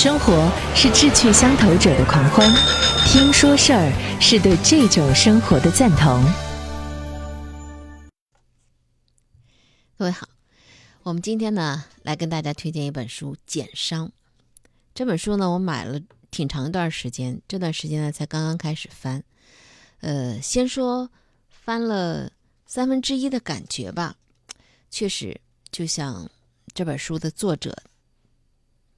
生活是志趣相投者的狂欢，听说事儿是对这种生活的赞同。各位好，我们今天呢来跟大家推荐一本书《减伤》。这本书呢，我买了挺长一段时间，这段时间呢才刚刚开始翻。呃，先说翻了三分之一的感觉吧，确实就像这本书的作者。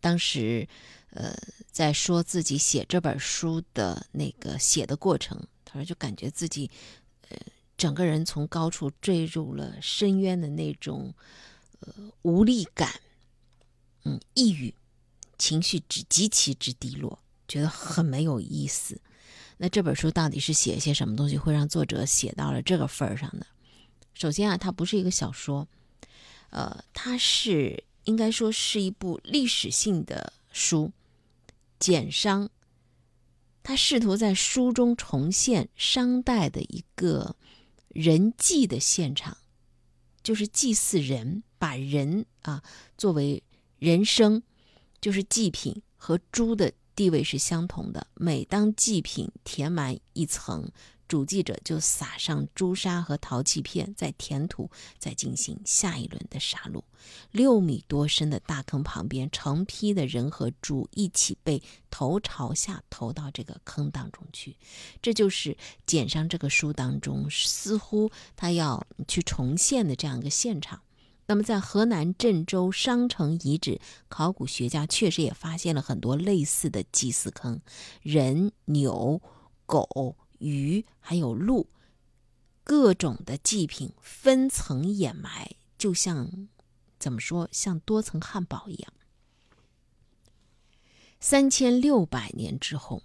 当时，呃，在说自己写这本书的那个写的过程，他说就感觉自己，呃，整个人从高处坠入了深渊的那种，呃，无力感，嗯，抑郁，情绪之极其之低落，觉得很没有意思。那这本书到底是写一些什么东西，会让作者写到了这个份儿上呢？首先啊，它不是一个小说，呃，它是。应该说是一部历史性的书，《简商》。他试图在书中重现商代的一个人祭的现场，就是祭祀人，把人啊作为人生，就是祭品和猪的地位是相同的。每当祭品填满一层。主祭者就撒上朱砂和陶器片，再填土，再进行下一轮的杀戮。六米多深的大坑旁边，成批的人和猪一起被头朝下投到这个坑当中去。这就是简上这个书当中似乎他要去重现的这样一个现场。那么，在河南郑州商城遗址，考古学家确实也发现了很多类似的祭祀坑，人、牛、狗。鱼还有鹿，各种的祭品分层掩埋，就像怎么说，像多层汉堡一样。三千六百年之后，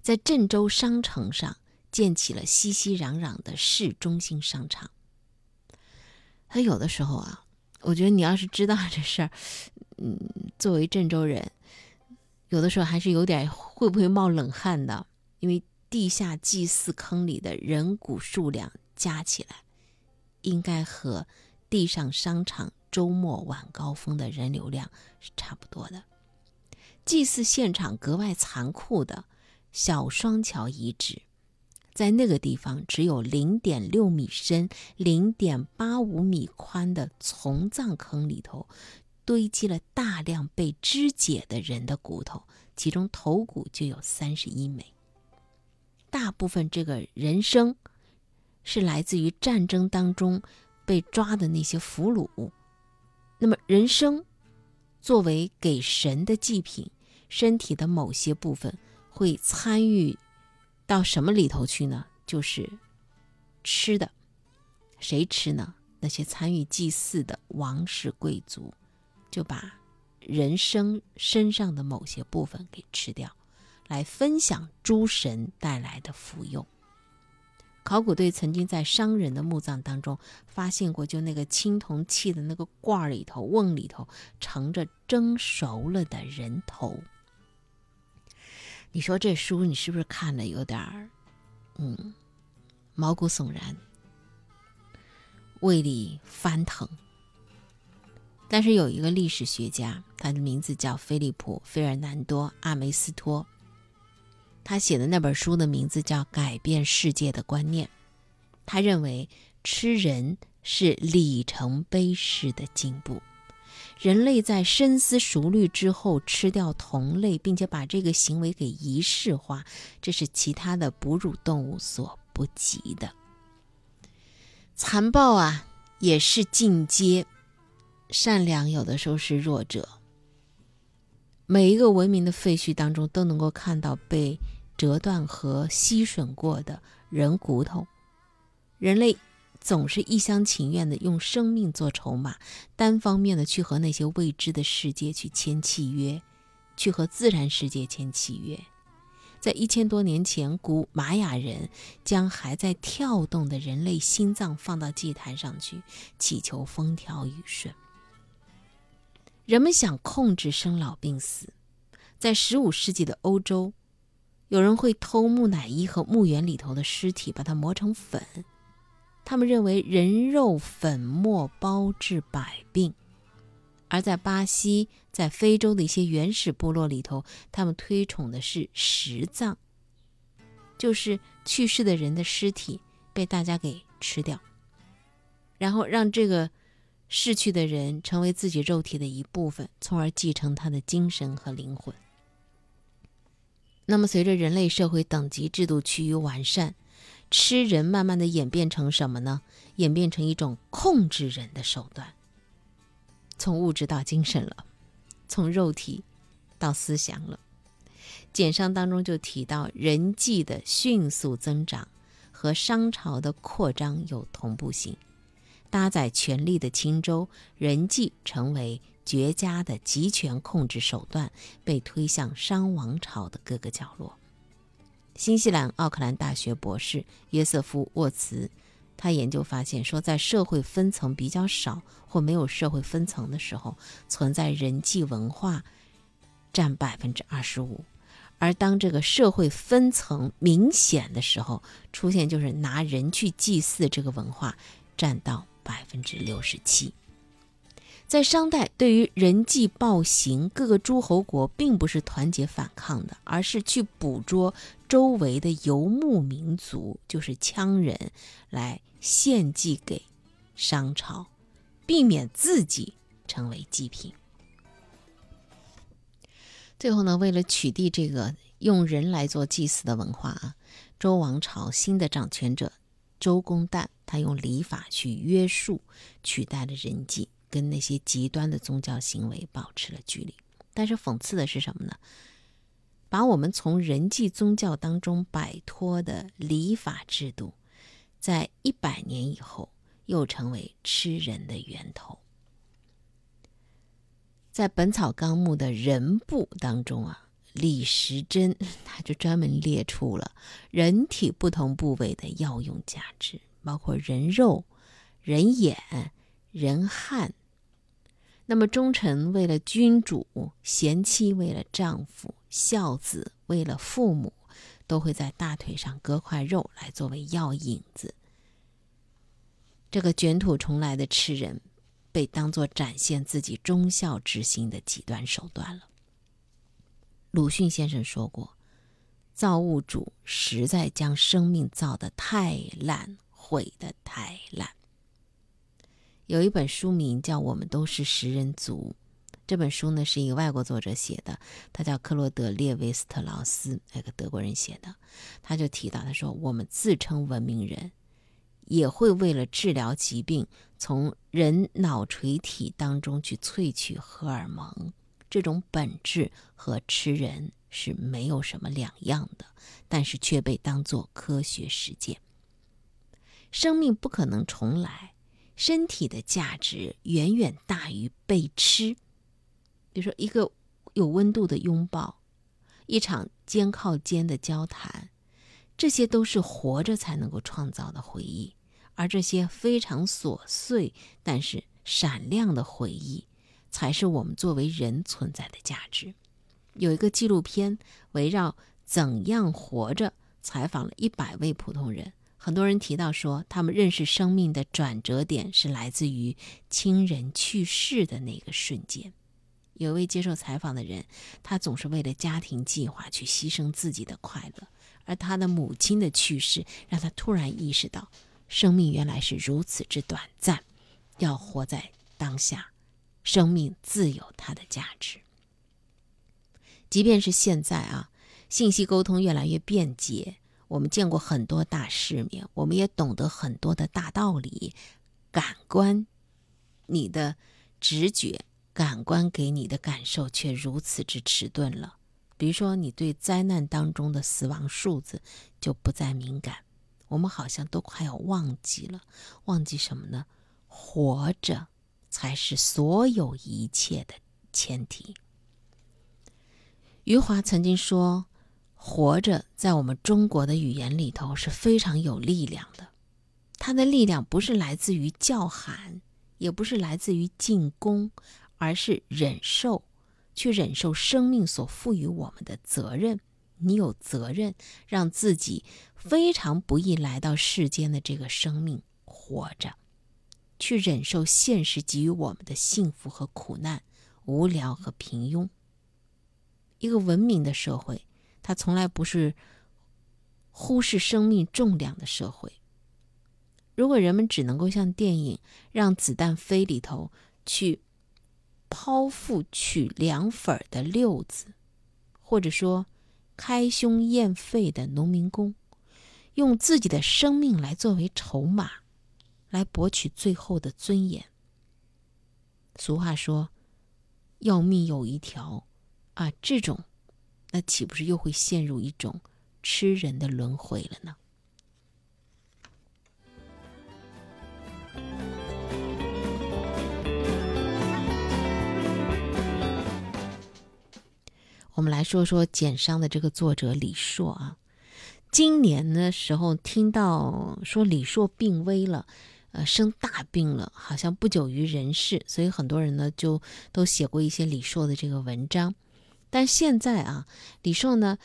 在郑州商城上建起了熙熙攘攘的市中心商场。他有的时候啊，我觉得你要是知道这事儿，嗯，作为郑州人，有的时候还是有点会不会冒冷汗的，因为。地下祭祀坑里的人骨数量加起来，应该和地上商场周末晚高峰的人流量是差不多的。祭祀现场格外残酷的小双桥遗址，在那个地方只有零点六米深、零点八五米宽的从葬坑里头，堆积了大量被肢解的人的骨头，其中头骨就有三十一枚。大部分这个人生是来自于战争当中被抓的那些俘虏。那么，人生作为给神的祭品，身体的某些部分会参与到什么里头去呢？就是吃的。谁吃呢？那些参与祭祀的王室贵族就把人生身上的某些部分给吃掉。来分享诸神带来的福佑。考古队曾经在商人的墓葬当中发现过，就那个青铜器的那个罐里头、瓮里头盛着蒸熟了的人头。你说这书你是不是看了有点儿，嗯，毛骨悚然，胃里翻腾？但是有一个历史学家，他的名字叫菲利普·费尔南多·阿梅斯托。他写的那本书的名字叫《改变世界的观念》。他认为吃人是里程碑式的进步。人类在深思熟虑之后吃掉同类，并且把这个行为给仪式化，这是其他的哺乳动物所不及的。残暴啊，也是进阶；善良有的时候是弱者。每一个文明的废墟当中，都能够看到被。折断和吸吮过的人骨头，人类总是一厢情愿的用生命做筹码，单方面的去和那些未知的世界去签契约，去和自然世界签契约。在一千多年前，古玛雅人将还在跳动的人类心脏放到祭坛上去，祈求风调雨顺。人们想控制生老病死，在十五世纪的欧洲。有人会偷木乃伊和墓园里头的尸体，把它磨成粉。他们认为人肉粉末包治百病。而在巴西、在非洲的一些原始部落里头，他们推崇的是食葬，就是去世的人的尸体被大家给吃掉，然后让这个逝去的人成为自己肉体的一部分，从而继承他的精神和灵魂。那么，随着人类社会等级制度趋于完善，吃人慢慢的演变成什么呢？演变成一种控制人的手段。从物质到精神了，从肉体到思想了。简商当中就提到，人际的迅速增长和商朝的扩张有同步性。搭载权力的青州，人际成为绝佳的集权控制手段，被推向商王朝的各个角落。新西兰奥克兰大学博士约瑟夫沃茨。他研究发现，说在社会分层比较少或没有社会分层的时候，存在人际文化占百分之二十五；而当这个社会分层明显的时候，出现就是拿人去祭祀这个文化占到百分之六十七。在商代，对于人际暴行，各个诸侯国并不是团结反抗的，而是去捕捉周围的游牧民族，就是羌人，来献祭给商朝，避免自己成为祭品。最后呢，为了取缔这个用人来做祭祀的文化啊，周王朝新的掌权者周公旦，他用礼法去约束，取代了人祭。跟那些极端的宗教行为保持了距离，但是讽刺的是什么呢？把我们从人际宗教当中摆脱的礼法制度，在一百年以后又成为吃人的源头。在《本草纲目》的人部当中啊，李时珍他就专门列出了人体不同部位的药用价值，包括人肉、人眼。人汉，那么忠臣为了君主，贤妻为了丈夫，孝子为了父母，都会在大腿上割块肉来作为药引子。这个卷土重来的吃人，被当作展现自己忠孝之心的极端手段了。鲁迅先生说过：“造物主实在将生命造得太烂，毁得太烂。”有一本书名叫《我们都是食人族》，这本书呢是一个外国作者写的，他叫克罗德·列维斯特劳斯，那个德国人写的。他就提到，他说我们自称文明人，也会为了治疗疾病，从人脑垂体当中去萃取荷尔蒙，这种本质和吃人是没有什么两样的，但是却被当作科学实践。生命不可能重来。身体的价值远远大于被吃。比如说，一个有温度的拥抱，一场肩靠肩的交谈，这些都是活着才能够创造的回忆。而这些非常琐碎但是闪亮的回忆，才是我们作为人存在的价值。有一个纪录片围绕怎样活着，采访了一百位普通人。很多人提到说，他们认识生命的转折点是来自于亲人去世的那个瞬间。有一位接受采访的人，他总是为了家庭计划去牺牲自己的快乐，而他的母亲的去世让他突然意识到，生命原来是如此之短暂，要活在当下，生命自有它的价值。即便是现在啊，信息沟通越来越便捷。我们见过很多大世面，我们也懂得很多的大道理。感官，你的直觉、感官给你的感受却如此之迟钝了。比如说，你对灾难当中的死亡数字就不再敏感。我们好像都快要忘记了，忘记什么呢？活着才是所有一切的前提。余华曾经说。活着，在我们中国的语言里头是非常有力量的。它的力量不是来自于叫喊，也不是来自于进攻，而是忍受，去忍受生命所赋予我们的责任。你有责任让自己非常不易来到世间的这个生命活着。去忍受现实给予我们的幸福和苦难、无聊和平庸。一个文明的社会，它从来不是忽视生命重量的社会。如果人们只能够像电影《让子弹飞》里头去剖腹取凉粉的六子，或者说开胸验肺的农民工，用自己的生命来作为筹码，来博取最后的尊严。俗话说：“要命有一条。”啊，这种，那岂不是又会陷入一种吃人的轮回了呢？我们来说说《简伤》的这个作者李硕啊。今年的时候听到说李硕病危了，呃，生大病了，好像不久于人世，所以很多人呢就都写过一些李硕的这个文章。但现在啊，李硕呢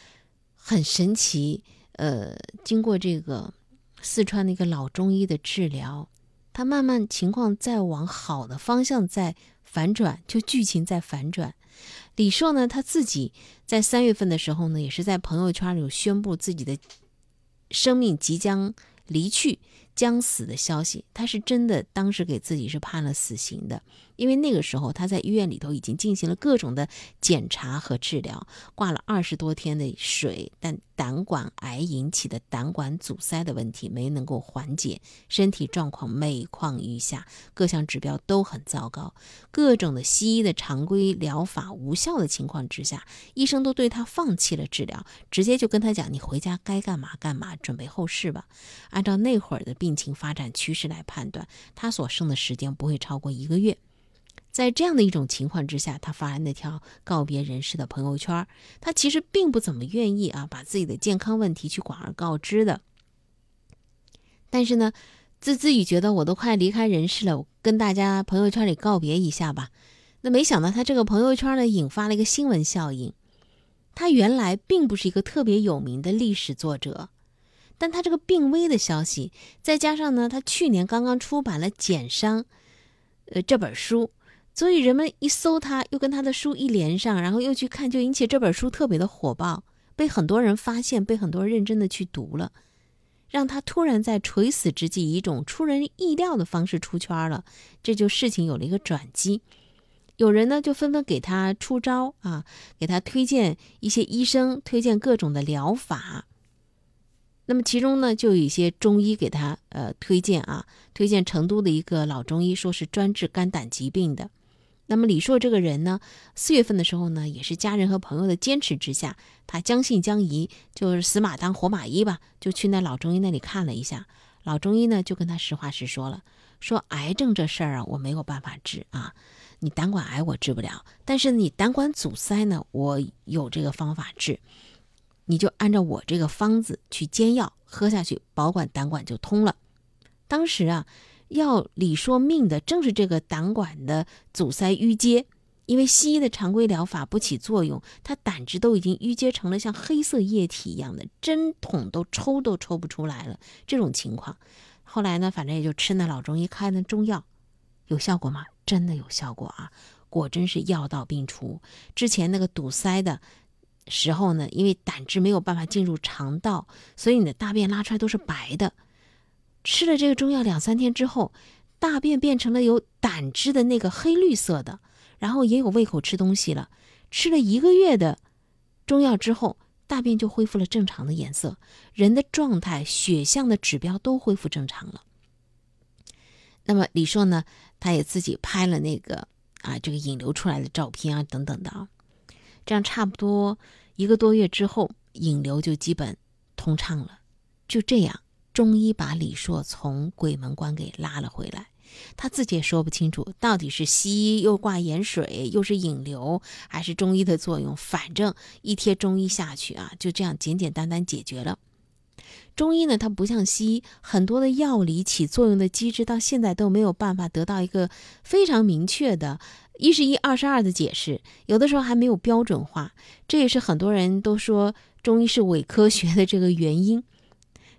很神奇，呃，经过这个四川的一个老中医的治疗，他慢慢情况在往好的方向在反转，就剧情在反转。李硕呢，他自己在三月份的时候呢，也是在朋友圈里宣布自己的生命即将离去。将死的消息，他是真的当时给自己是判了死刑的，因为那个时候他在医院里头已经进行了各种的检查和治疗，挂了二十多天的水，但胆管癌引起的胆管阻塞的问题没能够缓解，身体状况每况愈下，各项指标都很糟糕，各种的西医的常规疗法无效的情况之下，医生都对他放弃了治疗，直接就跟他讲：“你回家该干嘛干嘛，准备后事吧。”按照那会儿的。病情发展趋势来判断，他所剩的时间不会超过一个月。在这样的一种情况之下，他发了那条告别人世的朋友圈。他其实并不怎么愿意啊，把自己的健康问题去广而告之的。但是呢，自自己觉得我都快离开人世了，我跟大家朋友圈里告别一下吧。那没想到他这个朋友圈呢，引发了一个新闻效应。他原来并不是一个特别有名的历史作者。但他这个病危的消息，再加上呢，他去年刚刚出版了《简伤》，呃这本书，所以人们一搜他，又跟他的书一连上，然后又去看，就引起这本书特别的火爆，被很多人发现，被很多人认真的去读了，让他突然在垂死之际，以一种出人意料的方式出圈了，这就事情有了一个转机，有人呢就纷纷给他出招啊，给他推荐一些医生，推荐各种的疗法。那么其中呢，就有一些中医给他呃推荐啊，推荐成都的一个老中医，说是专治肝胆疾病的。那么李硕这个人呢，四月份的时候呢，也是家人和朋友的坚持之下，他将信将疑，就是死马当活马医吧，就去那老中医那里看了一下。老中医呢，就跟他实话实说了，说癌症这事儿啊，我没有办法治啊，你胆管癌我治不了，但是你胆管阻塞呢，我有这个方法治。你就按照我这个方子去煎药喝下去，保管胆管就通了。当时啊，要李说命的正是这个胆管的阻塞淤结，因为西医的常规疗法不起作用，他胆汁都已经淤结成了像黑色液体一样的，针筒都抽都抽不出来了。这种情况，后来呢，反正也就吃那老中医开的中药，有效果吗？真的有效果啊！果真是药到病除。之前那个堵塞的。时候呢，因为胆汁没有办法进入肠道，所以你的大便拉出来都是白的。吃了这个中药两三天之后，大便变成了有胆汁的那个黑绿色的，然后也有胃口吃东西了。吃了一个月的中药之后，大便就恢复了正常的颜色，人的状态、血象的指标都恢复正常了。那么李硕呢，他也自己拍了那个啊，这个引流出来的照片啊，等等的啊。这样差不多一个多月之后，引流就基本通畅了。就这样，中医把李硕从鬼门关给拉了回来。他自己也说不清楚，到底是西医又挂盐水，又是引流，还是中医的作用。反正一贴中医下去啊，就这样简简单单解决了。中医呢，它不像西医，很多的药理起作用的机制到现在都没有办法得到一个非常明确的。一是一，二是二的解释，有的时候还没有标准化，这也是很多人都说中医是伪科学的这个原因。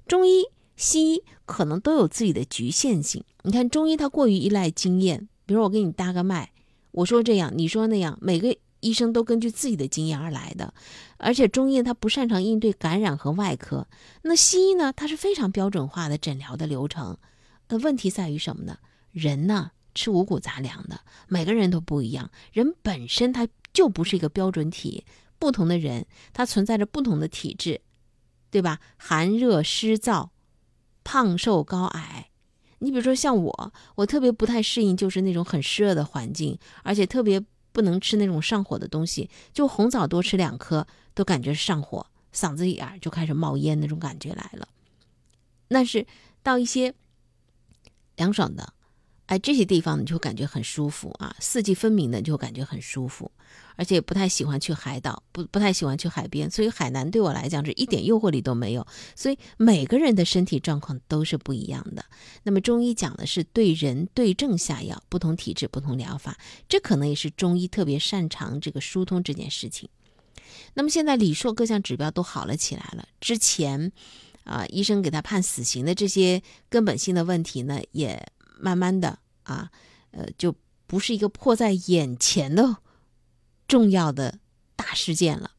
中医西医可能都有自己的局限性。你看中医它过于依赖经验，比如我给你搭个脉，我说这样，你说那样，每个医生都根据自己的经验而来的。而且中医它不擅长应对感染和外科，那西医呢，它是非常标准化的诊疗的流程。那，问题在于什么呢？人呢吃五谷杂粮的，每个人都不一样，人本身它就不是一个标准体，不同的人他存在着不同的体质，对吧？寒热湿燥。胖瘦高矮，你比如说像我，我特别不太适应，就是那种很湿热的环境，而且特别不能吃那种上火的东西。就红枣多吃两颗，都感觉上火，嗓子眼儿就开始冒烟那种感觉来了。那是到一些凉爽的。哎，这些地方你就感觉很舒服啊，四季分明的就感觉很舒服，而且不太喜欢去海岛，不不太喜欢去海边，所以海南对我来讲是一点诱惑力都没有。所以每个人的身体状况都是不一样的。那么中医讲的是对人对症下药，不同体质不同疗法，这可能也是中医特别擅长这个疏通这件事情。那么现在李硕各项指标都好了起来了，之前啊医生给他判死刑的这些根本性的问题呢，也慢慢的。啊，呃，就不是一个迫在眼前的重要的大事件了。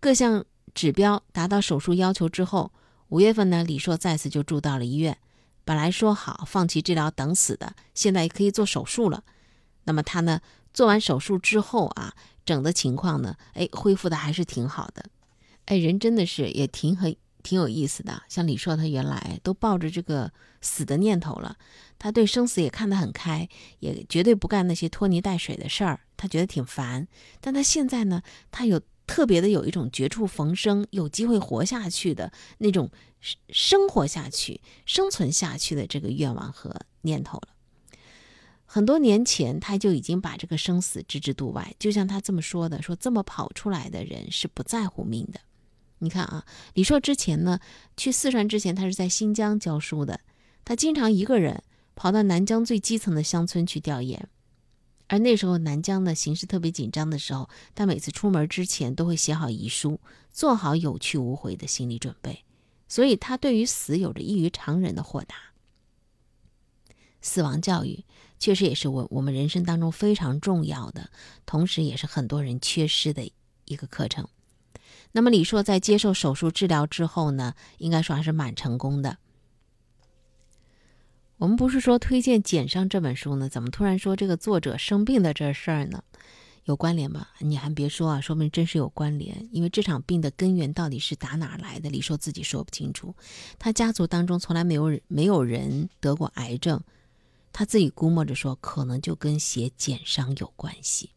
各项指标达到手术要求之后，五月份呢，李硕再次就住到了医院。本来说好放弃治疗等死的，现在可以做手术了。那么他呢，做完手术之后啊，整的情况呢，哎，恢复的还是挺好的。哎，人真的是也挺很。挺有意思的，像李硕，他原来都抱着这个死的念头了，他对生死也看得很开，也绝对不干那些拖泥带水的事儿，他觉得挺烦。但他现在呢，他有特别的有一种绝处逢生、有机会活下去的那种生活下去、生存下去的这个愿望和念头了。很多年前，他就已经把这个生死置之度外，就像他这么说的：“说这么跑出来的人是不在乎命的。”你看啊，李硕之前呢，去四川之前，他是在新疆教书的。他经常一个人跑到南疆最基层的乡村去调研，而那时候南疆呢形势特别紧张的时候，他每次出门之前都会写好遗书，做好有去无回的心理准备。所以他对于死有着异于常人的豁达。死亡教育确实也是我我们人生当中非常重要的，同时也是很多人缺失的一个课程。那么李硕在接受手术治疗之后呢，应该说还是蛮成功的。我们不是说推荐《减伤》这本书呢，怎么突然说这个作者生病的这事儿呢？有关联吗？你还别说啊，说明真是有关联。因为这场病的根源到底是打哪来的，李硕自己说不清楚。他家族当中从来没有没有人得过癌症，他自己估摸着说，可能就跟写《减伤》有关系。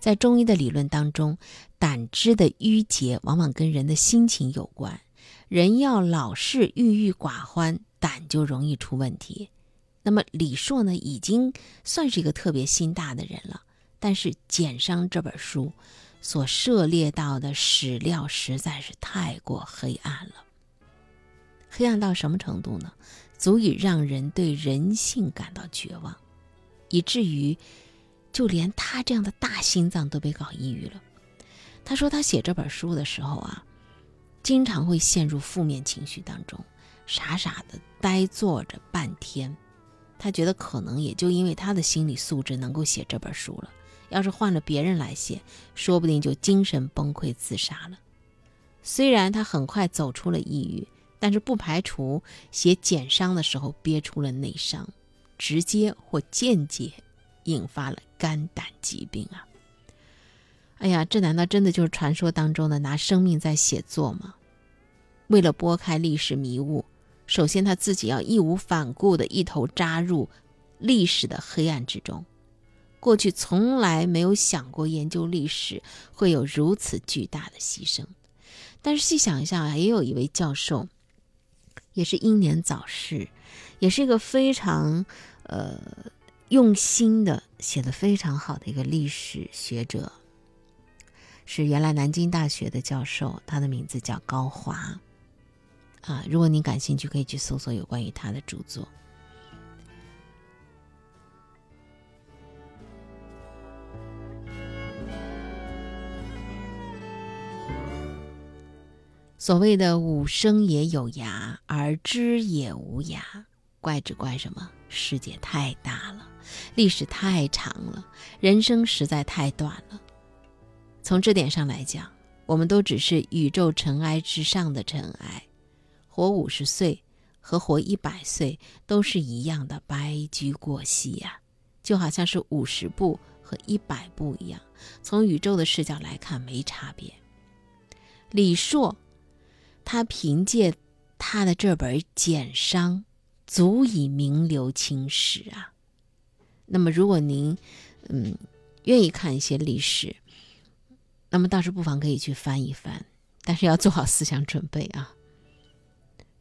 在中医的理论当中，胆汁的淤结往往跟人的心情有关。人要老是郁郁寡欢，胆就容易出问题。那么李硕呢，已经算是一个特别心大的人了。但是《减伤》这本书所涉猎到的史料实在是太过黑暗了。黑暗到什么程度呢？足以让人对人性感到绝望，以至于。就连他这样的大心脏都被搞抑郁了。他说他写这本书的时候啊，经常会陷入负面情绪当中，傻傻的呆坐着半天。他觉得可能也就因为他的心理素质能够写这本书了。要是换了别人来写，说不定就精神崩溃自杀了。虽然他很快走出了抑郁，但是不排除写减伤的时候憋出了内伤，直接或间接。引发了肝胆疾病啊！哎呀，这难道真的就是传说当中的拿生命在写作吗？为了拨开历史迷雾，首先他自己要义无反顾的一头扎入历史的黑暗之中。过去从来没有想过研究历史会有如此巨大的牺牲，但是细想一下啊，也有一位教授，也是英年早逝，也是一个非常呃。用心的写的非常好的一个历史学者，是原来南京大学的教授，他的名字叫高华。啊，如果您感兴趣，可以去搜索有关于他的著作。所谓的五生也有涯，而知也无涯，怪只怪什么？世界太大了，历史太长了，人生实在太短了。从这点上来讲，我们都只是宇宙尘埃之上的尘埃，活五十岁和活一百岁都是一样的白驹过隙呀，就好像是五十步和一百步一样，从宇宙的视角来看没差别。李硕。他凭借他的这本《简商》，足以名留青史啊。那么，如果您嗯愿意看一些历史，那么倒是不妨可以去翻一翻，但是要做好思想准备啊。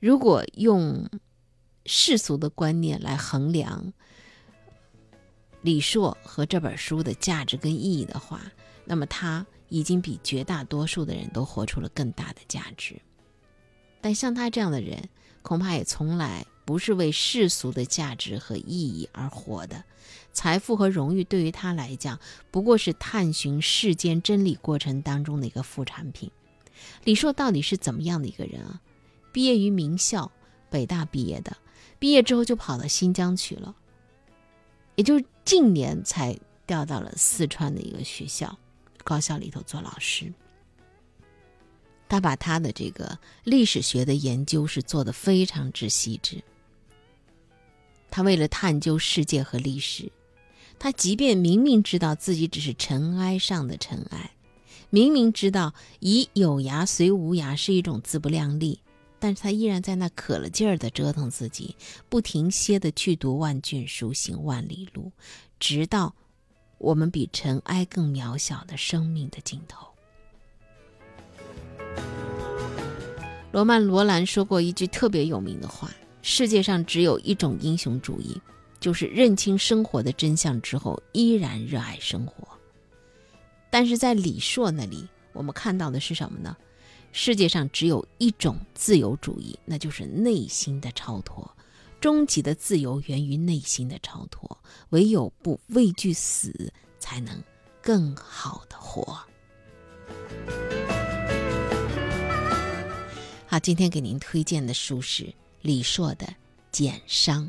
如果用世俗的观念来衡量李硕和这本书的价值跟意义的话，那么他已经比绝大多数的人都活出了更大的价值。但像他这样的人，恐怕也从来不是为世俗的价值和意义而活的。财富和荣誉对于他来讲，不过是探寻世间真理过程当中的一个副产品。李硕到底是怎么样的一个人啊？毕业于名校，北大毕业的，毕业之后就跑到新疆去了，也就是近年才调到了四川的一个学校高校里头做老师。他把他的这个历史学的研究是做的非常之细致。他为了探究世界和历史，他即便明明知道自己只是尘埃上的尘埃，明明知道以有涯随无涯是一种自不量力，但是他依然在那可了劲儿的折腾自己，不停歇的去读万卷书，行万里路，直到我们比尘埃更渺小的生命的尽头。罗曼·罗兰说过一句特别有名的话：“世界上只有一种英雄主义，就是认清生活的真相之后依然热爱生活。”但是在李硕那里，我们看到的是什么呢？世界上只有一种自由主义，那就是内心的超脱。终极的自由源于内心的超脱，唯有不畏惧死，才能更好的活。好，今天给您推荐的书是李硕的《简商》。